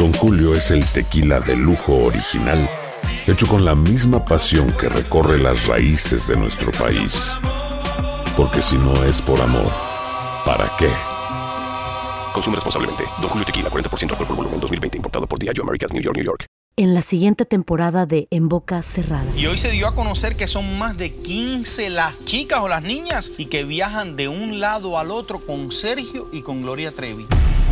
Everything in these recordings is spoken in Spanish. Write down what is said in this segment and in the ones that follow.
Don Julio es el tequila de lujo original, hecho con la misma pasión que recorre las raíces de nuestro país. Porque si no es por amor, ¿para qué? Consume responsablemente. Don Julio Tequila, 40% alcohol por volumen, 2020. Importado por Diageo Americas, New York, New York. En la siguiente temporada de En Boca Cerrada. Y hoy se dio a conocer que son más de 15 las chicas o las niñas y que viajan de un lado al otro con Sergio y con Gloria Trevi.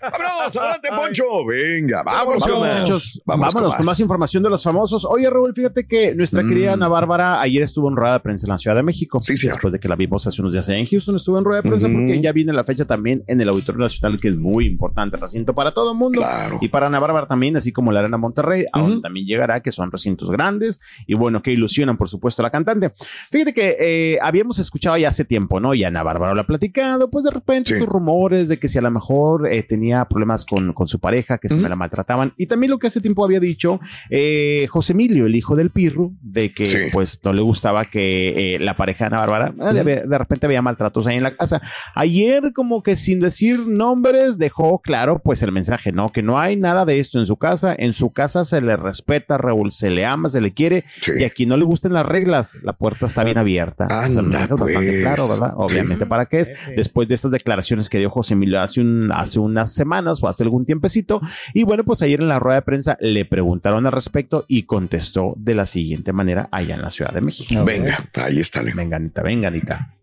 Vámonos, adelante, Poncho. Venga, Vámonos, vámonos, muchachos. Vámonos, Vámonos con más información de los famosos. Oye, Raúl, fíjate que nuestra querida Ana Bárbara ayer estuvo en rueda de prensa en la Ciudad de México. Sí, sí. Después de que la vimos hace unos días allá en Houston, estuvo en rueda de prensa porque ya viene la fecha también en el Auditorio Nacional, que es muy importante, recinto para todo el mundo. Claro. Y para Ana Bárbara también, así como la Arena Monterrey, a donde también llegará, que son recintos grandes y bueno, que ilusionan, por supuesto, a la cantante. Fíjate que eh, habíamos escuchado ya hace tiempo, ¿no? Y Ana Bárbara lo ha platicado, pues de repente Sí. estos rumores de que si a lo mejor eh, tenía problemas con, con su pareja, que se me la maltrataban. Y también lo que hace tiempo había dicho eh, José Emilio, el hijo del Pirru, de que Sí. pues no le gustaba que eh, la pareja de Ana Bárbara eh, de, de repente había maltratos ahí en la casa. Ayer como que sin decir nombres dejó claro pues el mensaje, ¿no? Que no hay nada de esto en su casa. En su casa se le respeta, Raúl, se le ama, se le quiere. Sí. Y aquí no le gusten las reglas, la puerta está bien abierta. O sea, el Anda, mensaje es bastante pues. claro, ¿verdad? Obviamente, ¿para qué es? Después de estas declaraciones que dio José Emilio hace, un, hace unas semanas o hace algún tiempecito. Y bueno, pues ayer en la rueda de prensa le preguntaron al respecto y contestó de la siguiente manera allá en la Ciudad de México. Venga, ahí está. Leo. Venga, Anita, venga, Anita.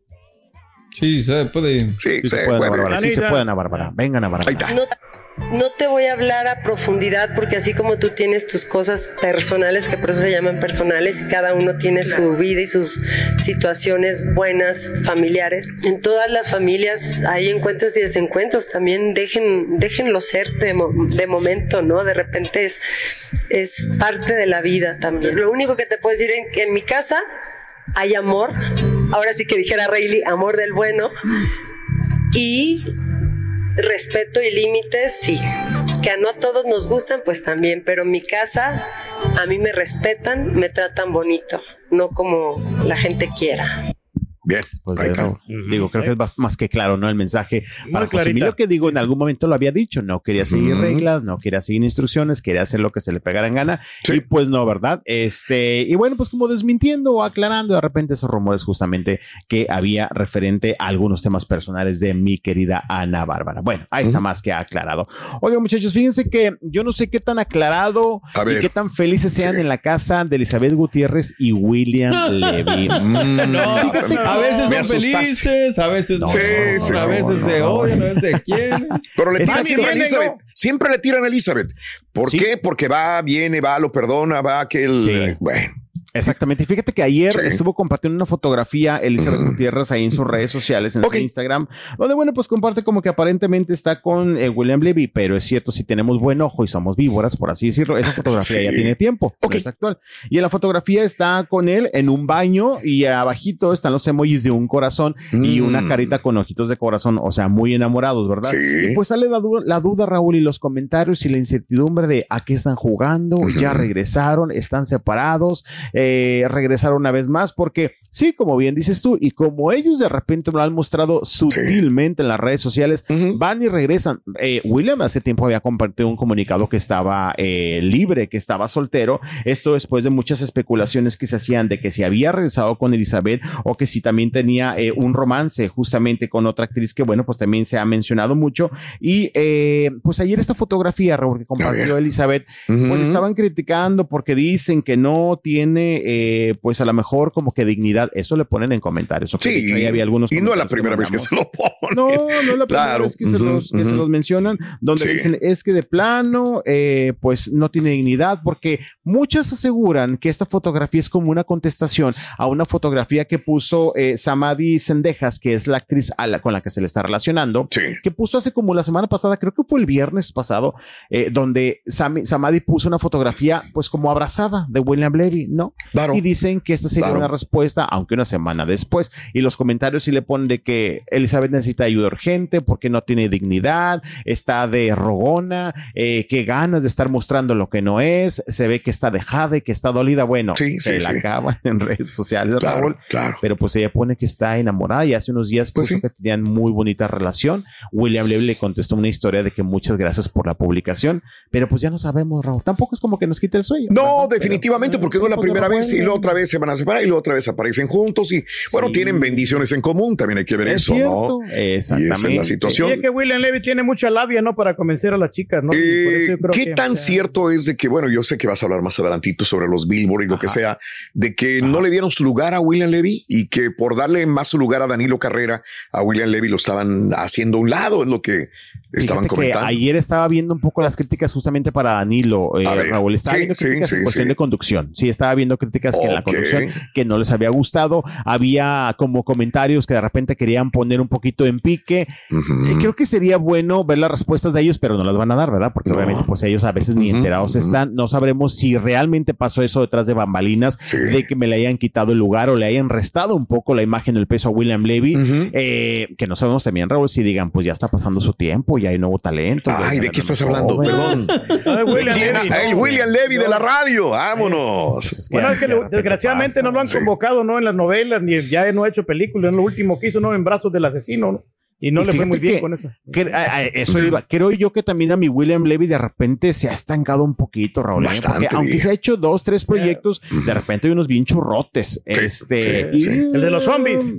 Sí, se puede. Sí, Sí se se puede, Ana puede. Bárbara. Sí se Anita. puede, Ana Bárbara. Venga, Ana Bárbara. Ahí está. No, no te voy a hablar a profundidad porque así como tú tienes tus cosas personales, que por eso se llaman personales, y cada uno tiene su vida y sus situaciones buenas, familiares. En todas las familias hay encuentros y desencuentros. También dejen, déjenlo ser de, mo- de momento, ¿no? De repente es, es parte de la vida también. Lo único que te puedo decir es que en mi casa hay amor. Ahora sí que dijera Rayleigh, amor del bueno. Y respeto y límites, sí. Que a no todos nos gustan, pues también, pero en mi casa a mí me respetan, me tratan bonito, no como la gente quiera. Bien, Pues ahí está. bueno, digo, creo que es más que claro, ¿no? El mensaje para José clarita. Emilio, que digo, en algún momento lo había dicho, no quería seguir reglas, no quería seguir instrucciones, quería hacer lo que se le pegara en gana, Sí. y pues no, ¿verdad? Este, y bueno, pues como desmintiendo o aclarando de repente esos rumores justamente que había referente a algunos temas personales de mi querida Ana Bárbara. Bueno, ahí está más que aclarado. Oigan, muchachos, fíjense que yo no sé qué tan aclarado y qué tan felices sean Sí. en la casa de Elizabeth Gutiérrez y William Levy. Mm, No, a veces Me son felices, a veces no, Sí, sí, a veces se odian, a veces se quieren. Pero le tiran siempre a Elizabeth. Siempre le tiran a Elizabeth. ¿Por qué? Porque va, viene, va, lo perdona, va aquel. Sí. eh, Bueno, Exactamente. Y fíjate que ayer Sí. estuvo compartiendo una fotografía Elizabeth Mm. Gutiérrez ahí en sus redes sociales, en su Instagram, donde, bueno, pues comparte como que aparentemente está con eh, William Levy, pero es cierto, si tenemos buen ojo y somos víboras, por así decirlo, esa fotografía Sí. ya tiene tiempo, no es actual. Y en la fotografía está con él en un baño y abajito están los emojis de un corazón y Mm. una carita con ojitos de corazón, o sea, muy enamorados, ¿verdad? Sí. Y pues sale la, du- la duda, Raúl, y los comentarios y la incertidumbre de a qué están jugando, ya regresaron, están separados, eh, regresar una vez más, porque sí, como bien dices tú, y como ellos de repente lo han mostrado sutilmente en las redes sociales, van y regresan. Eh, William hace tiempo había compartido un comunicado que estaba eh, libre, que estaba soltero. Esto después de muchas especulaciones que se hacían de que si había regresado con Elizabeth o que si también tenía eh, un romance justamente con otra actriz que, bueno, pues también se ha mencionado mucho. Y eh, pues ayer esta fotografía, Raúl, que compartió Elizabeth, pues Ujú. le estaban criticando porque dicen que no tiene, eh, pues a lo mejor como que dignidad. Eso le ponen en comentarios. Sí, ahí había algunos y no es la primera vez que se lo ponen. No, no es la primera Claro. vez que, se, los, que se ujú. los mencionan, donde Sí. dicen es que de plano, eh, pues no tiene dignidad, porque muchas aseguran que esta fotografía es como una contestación a una fotografía que puso eh, Samadhi Sendejas, que es la actriz a la- con la que se le está relacionando, que puso hace como la semana pasada, creo que fue el viernes pasado, eh, donde Sami- Samadhi puso una fotografía, pues como abrazada de William Levy, ¿no? Y dicen que esta sería Claro. una respuesta, aunque una semana después. Y los comentarios sí le ponen de que Elizabeth necesita ayuda urgente porque no tiene dignidad, está de rogona, eh, que ganas de estar mostrando lo que no es, se ve que está dejada y que está dolida. Bueno, se sí, la sí. acaban en redes sociales, Claro, Raúl. claro. Pero pues ella pone que está enamorada y hace unos días puso que tenían muy bonita relación. William Levy le contestó una historia de que muchas gracias por la publicación, pero pues ya no sabemos, Raúl. Tampoco es como que nos quite el sueño. No, definitivamente, porque no es la pues, primera vez y luego otra vez se van a separar y luego otra vez aparecen juntos y bueno, tienen bendiciones en común, también hay que ver Es eso, cierto, ¿no? Y esa es la Y es situación. que William Levy tiene mucha labia, ¿no? Para convencer a las chicas, ¿no? Por Eh, eso yo creo ¿Qué que- tan cierto es de que, bueno, yo sé que vas a hablar más adelantito sobre los Billboard y lo que sea, de que no le dieron su lugar a William Levy y que por darle más su lugar a Danilo Carrera, a William Levy lo estaban haciendo a un lado, es lo que estaban Fíjate que comentando. ayer estaba viendo un poco las críticas justamente para Danilo, eh, Raúl. Estaba sí, viendo sí, críticas sí, en cuestión sí. de conducción. Sí, estaba viendo críticas que en la conducción que no les había gustado. Había como comentarios que de repente querían poner un poquito en pique. Eh, creo que sería bueno ver las respuestas de ellos, pero no las van a dar, ¿verdad? Porque obviamente pues ellos a veces ni enterados están. No sabremos si realmente pasó eso detrás de bambalinas, de que me le hayan quitado el lugar o le hayan restado un poco la imagen, el peso a William Levy. Eh, que no sabemos también, Raúl, si digan, pues ya está pasando su tiempo, ya hay nuevo talento. Ay, ¿de qué estás hablando? joven. Perdón. Ay, William. Levy, Ay, no. William Levy de la radio, vámonos. Bueno, es que lo- desgraciadamente no lo han convocado, ¿no? En las novelas, ni ya no ha hecho películas. Lo último que hizo, ¿no? En brazos del asesino, ¿no? Y no Y le fue muy bien que- con eso. que- a- a- eso iba. Creo yo que también a mi William Levy de repente se ha estancado un poquito, Raúl. ¿eh? Bastante, Porque aunque se ha hecho dos, tres proyectos, de repente hay unos bien churrotes. este, sí, sí. El de los zombies.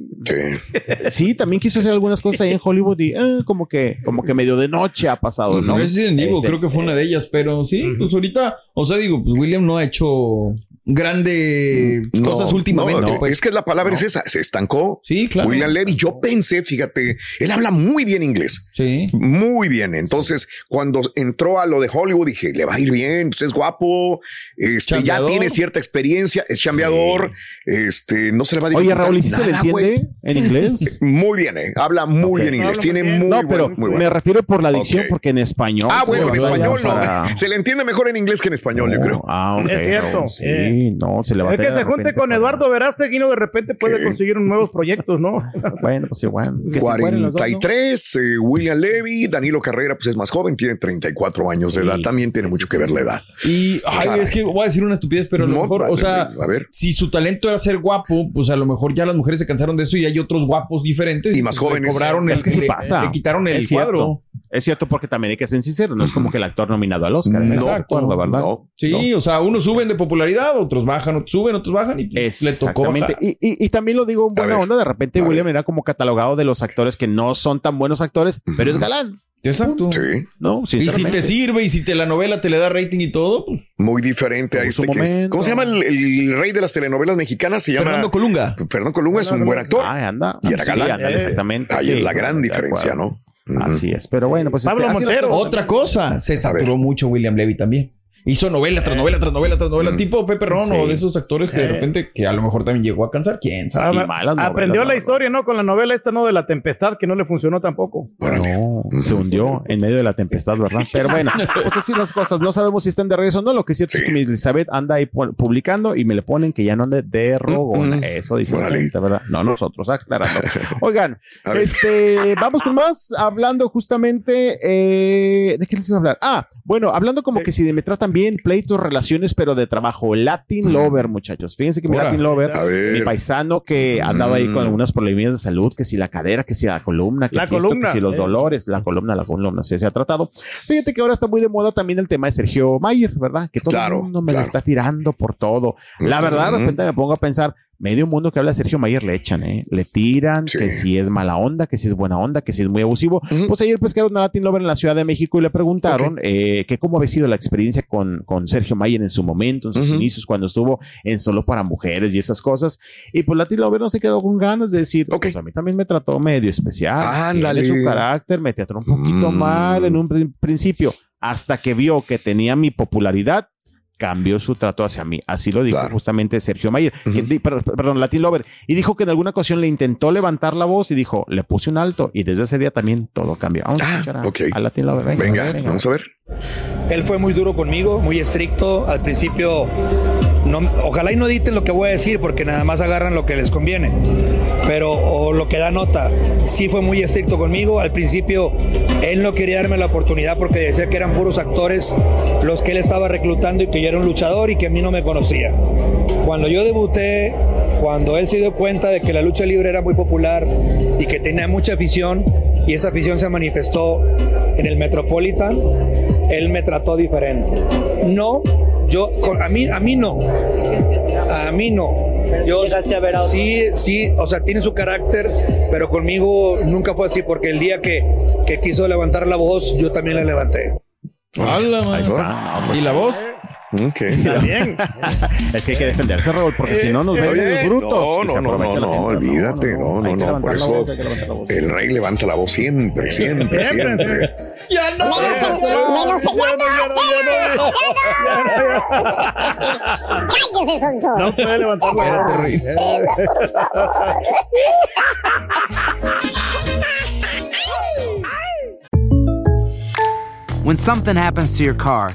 Sí, también quiso hacer algunas cosas ahí en Hollywood y eh, como que, como que medio de noche ha pasado, ¿no? Resident Evil Este, creo que fue una de ellas, pero sí, pues ahorita, o sea, digo, pues William no ha hecho grandes No, cosas últimamente. no, pues. es que la palabra es esa, se estancó. Sí, claro. William Levy, yo pensé, fíjate, él habla muy bien inglés. Sí. Muy bien. Entonces, cuando entró a lo de Hollywood, dije, le va a ir bien, pues es guapo, este, ya tiene cierta experiencia, es chambeador, este, no se le va a Oye, Raúl, ¿y si se le entiende en inglés? Muy bien, eh. habla muy bien inglés, tiene muy no, buen- pero muy me bueno. refiero por la dicción, porque en español. Ah, bueno, en español no. para- Se le entiende mejor en inglés que en español, yo creo. Ah, ok, Es cierto, Raúl, Sí, no, se le va a Es que se junte con Eduardo Verástegui, ¿no? De repente puede conseguir un nuevos proyectos, ¿no? Bueno, pues igual. que se mueren los dos, ¿no? 43, eh, William Levy, Danilo Carrera, pues es más joven, tiene 34 años de edad, también tiene mucho que ver la edad. Y, ay, es que voy a decir una estupidez, pero a lo No, mejor, vale, o sea, a ver. si su talento era ser guapo, pues a lo mejor ya las mujeres se cansaron de eso y hay otros guapos diferentes. Y más pues, jóvenes. Cobraron Es el, que sí le, pasa. le quitaron el Es cuadro. Es cierto, porque también hay que ser sincero, no es como que el actor nominado al Oscar. ¿estás de Exacto. acuerdo, ¿verdad? Sí, o sea, unos suben de popularidad, otros bajan, otros suben, otros bajan y le tocó bajar. Y, y- y también lo digo en buena ver, onda, de repente William era como catalogado de los actores que no son tan buenos actores, pero es galán. Exacto. Sí. No, Y si te sirve y si te la novela te le da rating y todo, pues Muy diferente a este que es-. ¿Cómo se llama el, el rey de las telenovelas mexicanas? Se llama Fernando Colunga. Fernando Colunga es un buen actor. Ay, anda. Y era Sí, galán. ándale, exactamente. Ahí Sí, es la gran diferencia. ¿no? Así es, pero bueno, pues Pablo este, Montero. Otra cosa, se saturó mucho William Levy también. Hizo novela tras novela tras novela tras novela, tipo Pepe Ron Sí. o de esos actores que de Sí. repente que a lo mejor también llegó a cansar, quién sabe. Malas novelas, Aprendió la historia, ¿no? Con la novela esta, ¿no? De la tempestad, que no le funcionó tampoco. No, se hundió en medio de la tempestad, ¿verdad? Pero bueno, pues así las cosas. No sabemos si están de regreso o no. Lo que es cierto es que mi Elizabeth anda ahí pu- publicando y me le ponen que ya no ande de rogona. Mm, mm. Eso dice la gente, ¿verdad? No nosotros, aclarando. Oigan, este, vamos con más. Hablando justamente, eh, ¿de qué les iba a hablar? Ah, bueno, hablando como que si me tratan también pleitos, relaciones, pero de trabajo. Latin Lover, muchachos. Fíjense que mi Latin Lover, mi paisano que ha andado ahí con Mm. algunas problemas de salud, que si la cadera, que si la columna, que La si esto, columna, que si los eh. dolores, la columna, la columna, se, se ha tratado. Fíjate que ahora está muy de moda también el tema de Sergio Mayer, ¿verdad? Que todo Claro, el mundo me la claro. está tirando por todo. La verdad, de repente me pongo a pensar, medio mundo que habla de Sergio Mayer le echan, ¿eh? Le tiran, Sí. que si es mala onda, que si es buena onda, que si es muy abusivo. Pues ayer pescaron a Latin Lover en la Ciudad de México y le preguntaron eh, que cómo había sido la experiencia con, con Sergio Mayer en su momento, en sus Ujú. inicios, cuando estuvo en Solo para Mujeres y esas cosas. Y pues Latin Lover no se quedó con ganas de decir, Ok. pues a mí también me trató medio especial. Ándale. Su carácter, me trató un poquito Mm. mal en un prin- principio, hasta que vio que tenía mi popularidad cambió su trato hacia mí. Así lo dijo Claro. justamente Sergio Mayer, perdón, Latin Lover. Y dijo que en alguna ocasión le intentó levantar la voz y dijo, le puse un alto. Y desde ese día también todo cambió. Vamos a Ah, escuchar a, Latin Lover. Venga, Venga, venga. vamos a ver. Él fue muy duro conmigo, muy estricto. Al principio, ojalá y no editen lo que voy a decir porque nada más agarran lo que les conviene. Pero, lo que da nota, sí fue muy estricto conmigo. Al principio, él no quería darme la oportunidad porque decía que eran puros actores los que él estaba reclutando y que yo era un luchador y que a mí no me conocía. Cuando yo debuté, cuando él se dio cuenta de que la lucha libre era muy popular y que tenía mucha afición, y esa afición se manifestó en el Metropolitan, él me trató diferente. No, yo, con- a mí, a mí no. A mí no. Yo sí, sí, o sea, tiene su carácter, pero conmigo nunca fue así, porque el día que, que quiso levantar la voz, yo también la levanté. Está. ¿Y la voz? Ok. Está bien. Es que hay que defenderse, Raúl, porque si no nos ven Oye, medio brutos. No, no, no, no, la no, gente. olvídate, no, no, no, por eso el rey levanta la voz siempre, siempre, siempre. Ya no. Cállese, Sonso. No puede levantar la voz. When something happens to your car,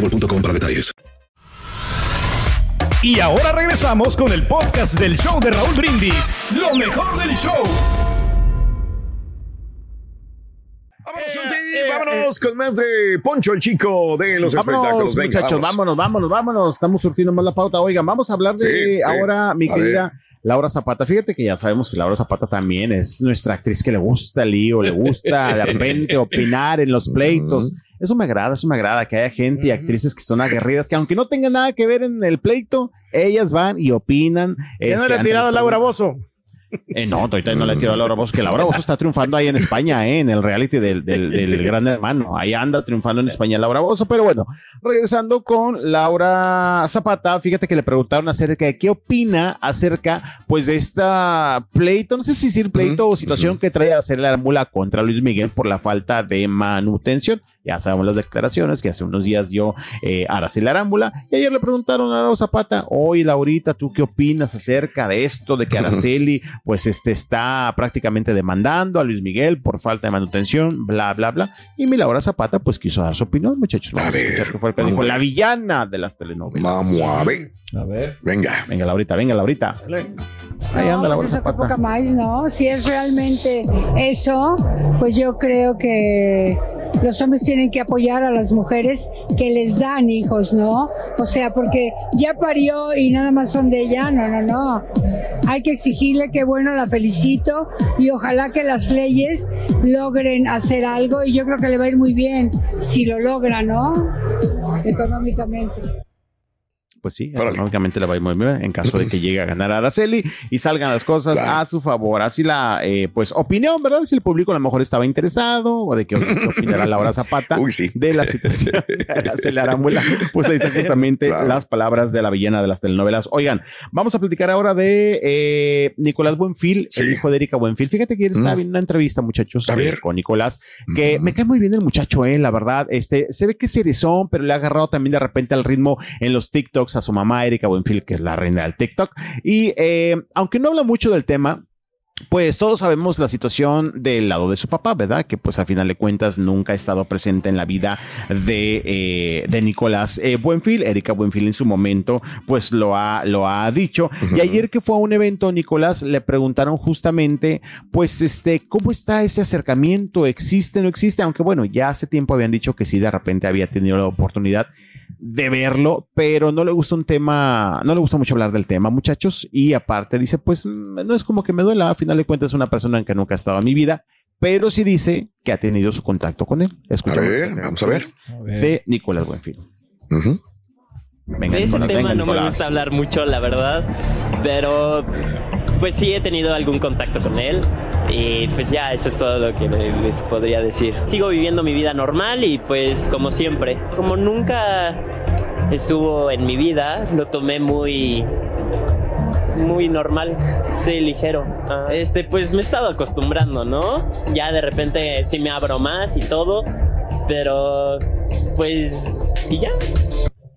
boostmobile.com para detalles. Y ahora regresamos con el podcast del show de Raúl Brindis. Lo mejor del show. Vámonos, Santi, vámonos con más de Poncho el Chico de los Vámonos, espectáculos. Venga, muchachos, vamos. vámonos, vámonos, vámonos. Estamos surtiendo más la pauta. Oigan, vamos a hablar de Sí, sí. ahora, mi querida ver. Laura Zapata. Fíjate que ya sabemos que Laura Zapata también es nuestra actriz que le gusta el lío, le gusta de repente opinar en los pleitos. Eso me agrada, eso me agrada, que haya gente y actrices que son aguerridas, que aunque no tengan nada que ver en el pleito, ellas van y opinan. ¿Quién no este, le ha ante tirado a Laura Bozo? Eh, no, ahorita no le he tirado a Laura Bozo, que Laura Bozo está triunfando ahí en España, eh, en el reality del, del, del gran hermano. Ahí anda triunfando en España Laura Bozo. Pero bueno, regresando con Laura Zapata, fíjate que le preguntaron acerca de qué opina acerca, pues, de esta pleito, no sé si decir pleito o situación que trae a hacer la mula contra Luis Miguel por la falta de manutención. Ya sabemos las declaraciones que hace unos días dio eh, Araceli Arámbula. Y ayer le preguntaron a Laura Zapata, oye Laurita, ¿tú qué opinas acerca de esto? De que Araceli, pues, este, está prácticamente demandando a Luis Miguel por falta de manutención, bla, bla, bla. Y mi Laura Zapata, pues, quiso dar su opinión, muchachos. Vamos a escuchar qué fue lo que dijo la ver. villana de las telenovelas. Vamos a ver. A ver. Venga. Venga, Laurita, venga, Laurita. Ahí No, anda pues eso que Zapata. poca más, ¿no? Si es realmente eso, pues yo creo que los hombres tienen que apoyar a las mujeres que les dan hijos, ¿no? O sea, porque ya parió y nada más son de ella, no, no, no. Hay que exigirle que bueno, la felicito y ojalá que las leyes logren hacer algo y yo creo que le va a ir muy bien si lo logra, ¿no? Económicamente. Pues sí, económicamente le va a ir muy bien en caso de que llegue a ganar a Araceli y salgan las cosas a su favor. Así la, eh, pues, opinión, ¿verdad? Si el público a lo mejor estaba interesado o de que opinará Laura Zapata de la situación de Araceli Arámbula. Pues ahí están justamente las palabras de la villana de las telenovelas. Oigan, vamos a platicar ahora de eh, Nicolás Buenfil, el hijo de Erika Buenfil. Fíjate que estaba Mm. viendo una entrevista, muchachos, eh, con Nicolás, que me cae muy bien el muchacho, eh, la verdad. Este, se ve que es cerezón, pero le ha agarrado también de repente al ritmo en los TikToks a su mamá, Erika Buenfil, que es la reina del TikTok. Y eh, aunque no habla mucho del tema, pues todos sabemos la situación del lado de su papá, ¿verdad? Que pues a final de cuentas nunca ha estado presente en la vida de, eh, de Nicolás eh, Buenfil. Erika Buenfil en su momento pues lo ha, lo ha dicho. Y ayer que fue a un evento, Nicolás le preguntaron justamente pues este, ¿cómo está ese acercamiento? ¿Existe o no existe? Aunque bueno, ya hace tiempo habían dicho que sí, de repente había tenido la oportunidad de verlo, pero no le gusta un tema, no le gusta mucho hablar del tema, muchachos, y aparte dice, pues mm, no es como que me duela, a final de cuentas es una persona en que nunca ha estado en mi vida, pero sí dice que ha tenido su contacto con él. Escuchamos A ver, vamos a ver. De Nicolás Buenfil. De ese tema no me gusta hablar mucho, la verdad, pero pues sí he tenido algún contacto con él y pues ya eso es todo lo que le- les podría decir. Sigo viviendo mi vida normal y pues como siempre, como nunca estuvo en mi vida, lo tomé muy muy normal, sí, ligero. Ah, Este, pues me he estado acostumbrando, ¿no? Ya de repente sí me abro más y todo, pero pues y ya.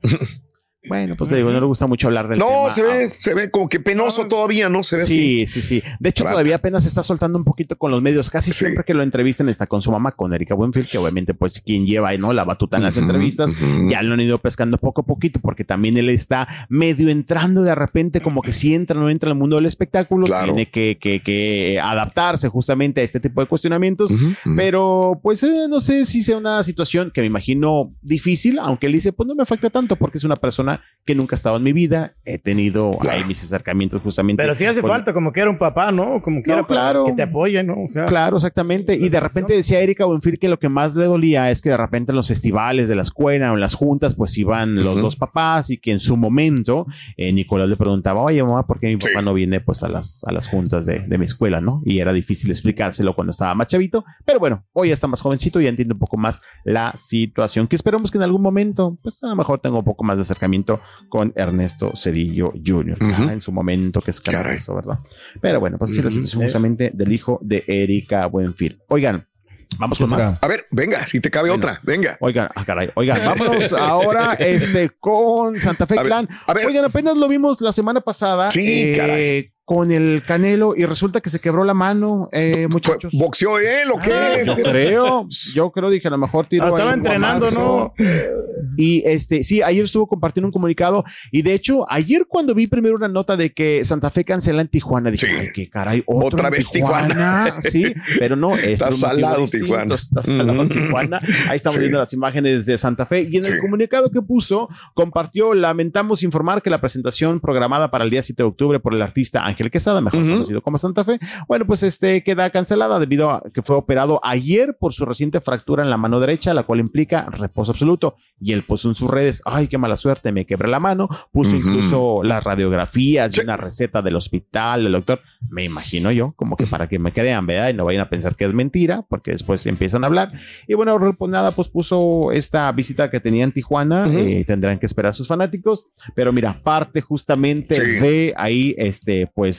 Bueno, pues te digo, no le gusta mucho hablar del No, tema. se ve, se ve como que penoso todavía, ¿no? Se ve Sí, así. sí, sí. De hecho, todavía apenas está soltando un poquito con los medios. Casi siempre que lo entrevistan está con su mamá, con Erika Buenfield, que obviamente, pues, quien lleva ¿no? la batuta en las entrevistas. Ya lo han ido pescando poco a poquito, porque también él está medio entrando de repente, como que si entra o no entra al mundo del espectáculo, tiene que, que- que adaptarse justamente a este tipo de cuestionamientos. Pero, pues, eh, no sé si sea una situación que me imagino difícil, aunque él dice, pues no me afecta tanto, porque es una persona que nunca ha estado en mi vida. He tenido ahí mis acercamientos justamente. Pero sí hace con- falta, como que era un papá, ¿no? Como que No, era para claro. que te apoye, ¿no? O sea, Claro, exactamente. Y de repente decía Erika Buenfil que lo que más le dolía es que de repente en los festivales de la escuela o en las juntas, pues iban los dos papás y que en su momento eh, Nicolás le preguntaba, oye mamá, ¿por qué mi papá no viene pues a las, a las juntas de, de mi escuela, no? Y era difícil explicárselo cuando estaba más chavito. Pero bueno, hoy ya está más jovencito y ya entiende un poco más la situación. Que esperamos que en algún momento, pues a lo mejor tenga un poco más de acercamiento con Ernesto Cedillo Jr. Ah, En su momento, que es eso, ¿verdad? Pero bueno, pues así es la Ujú. situación justamente del hijo de Erika Buenfil. Oigan, vamos con más. A ver, venga, si te cabe otra, venga. Oigan, ah, caray, oigan, vámonos ahora este, con Santa Fe Clan. Oigan, apenas lo vimos la semana pasada. Sí, eh, caray. Con el Canelo y resulta que se quebró la mano, eh, muchachos. ¿Boxeó él o qué? Ah, yo creo, yo creo, dije, a lo mejor tiró Ah, estaba entrenando, guamazo. Y este, sí, ayer estuvo compartiendo un comunicado. Y de hecho, ayer cuando vi primero una nota de que Santa Fe cancela en Tijuana, dije, ay, qué caray, otro Otra vez Tijuana. Sí, pero no, Está salado distinto, Tijuana. Está salado Ujú. Tijuana. Ahí estamos Sí. viendo las imágenes de Santa Fe. Y en Sí. el comunicado que puso, compartió, lamentamos informar que la presentación programada para el día 7 de octubre por el artista Ángel Quesada, mejor conocido como Santa Fe, bueno, pues este queda cancelada debido a que fue operado ayer por su reciente fractura en la mano derecha, la cual implica reposo absoluto. Y él puso en sus redes, ay, qué mala suerte, me quebré la mano. Puso Ujú. incluso las radiografías y una receta del hospital, del doctor. Me imagino yo, como que para que me crean, ¿verdad? Y no vayan a pensar que es mentira, porque después empiezan a hablar. Y bueno, pues nada, pues puso esta visita que tenía en Tijuana. eh, tendrán que esperar sus fanáticos. Pero mira, parte justamente Sí. de ahí, este, pues,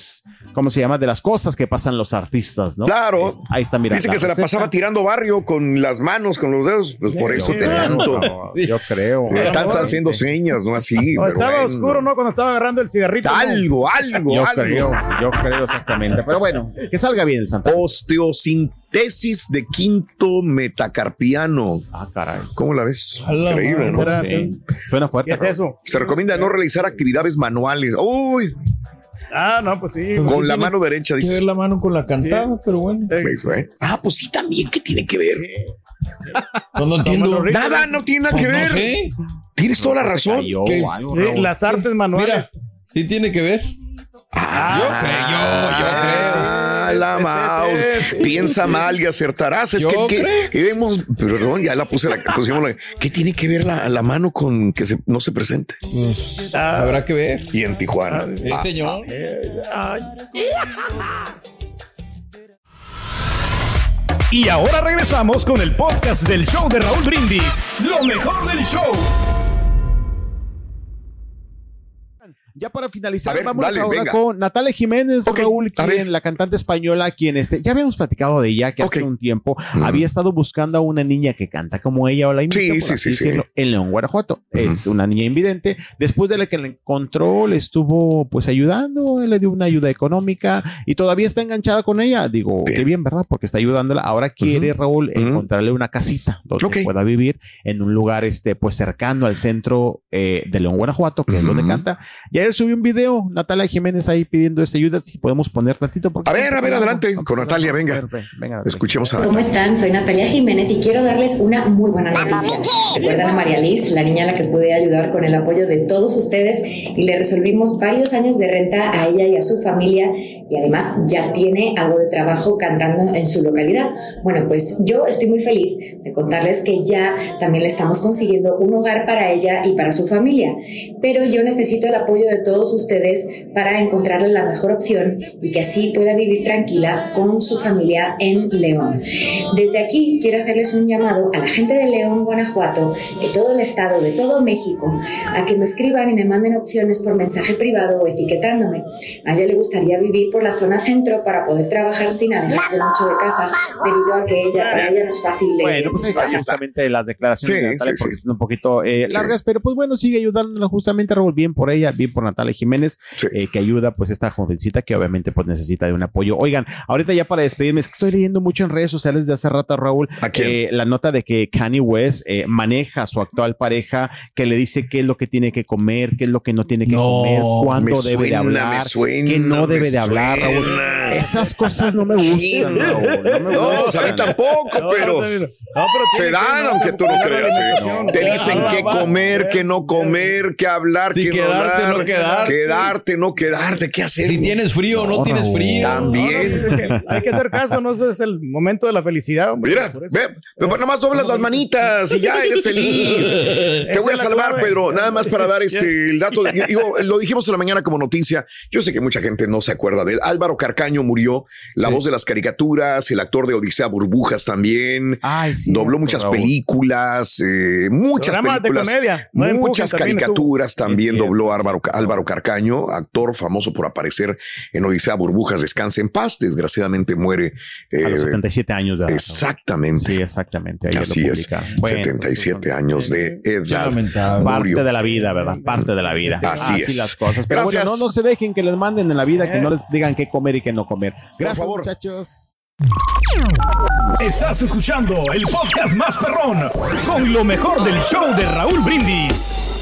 ¿cómo se llama? De las cosas que pasan los artistas, ¿no? Claro. Es- ahí está, mira. Dice que se la pasaba tirando barrio con las manos, con los dedos, pues por eso te tanto. Yo creo. Le Están haciendo señas, ¿no? Así. pero estaba bueno. oscuro, ¿no? Cuando estaba agarrando el cigarrito. ¿no? Algo, algo, Yo algo. creo, yo creo exactamente. Pero bueno, que salga bien el Santa. Osteosintesis de quinto metacarpiano. Ah, caray. ¿Cómo la ves? La Increíble, ¿no? madre. Sí. Suena fuerte. ¿Qué es eso? Se recomienda no realizar actividades manuales. Uy, Ah, no, pues sí. con la mano derecha, Que dice. ver la mano con la cantada, pero bueno. Pues, güey. Ah, pues sí, también, ¿qué tiene que ver? No, no entiendo. Nada, no tiene nada Pues que no ver. sé. Tienes toda la razón. las artes manuales. Mira, sí tiene que ver. Ah, yo creo, yo creo. Ah, la caos. Piensa mal y acertarás. Es que, Yo que- que vemos, perdón, ya la puse la pusimos la- ¿Qué tiene que ver la, la mano con que se- no se presente? habrá que ver. Y en Tijuana. Eh, Ah, señor. Y ahora regresamos con el podcast del show de Raúl Brindis. Lo mejor del show. Ya para finalizar, ver, vamos dale, ahora venga. con Natalia Jiménez, Raúl, quien, la cantante española, quien este, ya habíamos platicado de ella que hace un tiempo había estado buscando a una niña que canta como ella o la imita, Sí, por sí, así sí, decirlo, en León, Guanajuato. Es una niña invidente. Después de la que la encontró, le estuvo pues ayudando, le dio una ayuda económica y todavía está enganchada con ella. Digo, qué bien, ¿verdad? Porque está ayudándola. Ahora quiere, Raúl, encontrarle una casita donde pueda vivir en un lugar este pues cercano al centro eh, de León, Guanajuato, que es donde canta. Ayer subió un video, Natalia Jiménez ahí pidiendo esta ayuda, si podemos poner tantito. Porque A ver, a ver, adelante con Natalia, venga. Escuchemos a ¿Cómo están? Soy Natalia Jiménez y quiero darles una muy buena noticia. Recuerdan a María Liz, la niña a la que pude ayudar con el apoyo de todos ustedes y le resolvimos varios años de renta a ella y a su familia y además ya tiene algo de trabajo cantando en su localidad. Bueno, pues yo estoy muy feliz de contarles que ya también le estamos consiguiendo un hogar para ella y para su familia, pero yo necesito el apoyo de todos ustedes para encontrarle la mejor opción y que así pueda vivir tranquila con su familia en León. Desde aquí quiero hacerles un llamado a la gente de León, Guanajuato, de todo el estado, de todo México, a que me escriban y me manden opciones por mensaje privado o etiquetándome. A ella le gustaría vivir por la zona centro para poder trabajar sin alejarse mucho de casa, debido a que ella, para ella no es fácil leer. Bueno, pues ahí está justamente las declaraciones Sí, de Natalia, sí, porque sí. son un poquito eh, Sí. largas, pero pues bueno, sigue ayudándola justamente, Raúl, bien por ella, bien por Natalia Jiménez, eh, que ayuda pues esta jovencita que obviamente pues necesita de un apoyo. Oigan, ahorita ya para despedirme, es que estoy leyendo mucho en redes sociales de hace rato, Raúl, eh, la nota de que Kanye West eh, maneja a su actual pareja, que le dice qué es lo que tiene que comer, qué es lo que no tiene que comer, cuándo debe de hablar, suena, qué no debe de hablar, Raúl. Esas cosas no me gustan, Raúl. No, me No, gustan. a mí tampoco, pero se dan, aunque tú no creas. ¿eh? Te dicen qué comer, qué no comer, qué hablar, qué quedarte, hablar, no quedarte. quedarte, no quedarte, qué hacer. Si tienes frío o no, tienes frío. También. Hay que hacer caso, no ese es el momento de la felicidad. hombre. Mira, Por eso. ve, ve, nada más doblas las manitas y ya eres feliz. Te voy a salvar. Pedro. Nada más para dar este el dato. de- digo, lo dijimos en la mañana como noticia. Yo sé que mucha gente no se acuerda de él. Álvaro Carcaño murió, la voz de las caricaturas, el actor de Odisea Burbujas también. Dobló muchas películas, eh, muchas Programas de películas, comedia. No muchas también caricaturas también dobló Álvaro, Álvaro Carcaño, actor famoso por aparecer en Odisea Burbujas. Descanse en paz. Desgraciadamente muere a los eh, 77 años de edad. Exactamente. Sí, exactamente. ahí lo Así es. publica. Bueno, 77 años de edad. Parte de la vida, ¿verdad? Parte de la vida. Así es. las cosas. Pero Gracias. bueno, no, no se dejen que les manden en la vida, que no les digan qué comer y qué no comer. Gracias, muchachos. Estás escuchando el podcast más perrón con lo mejor del show de Raúl Brindis.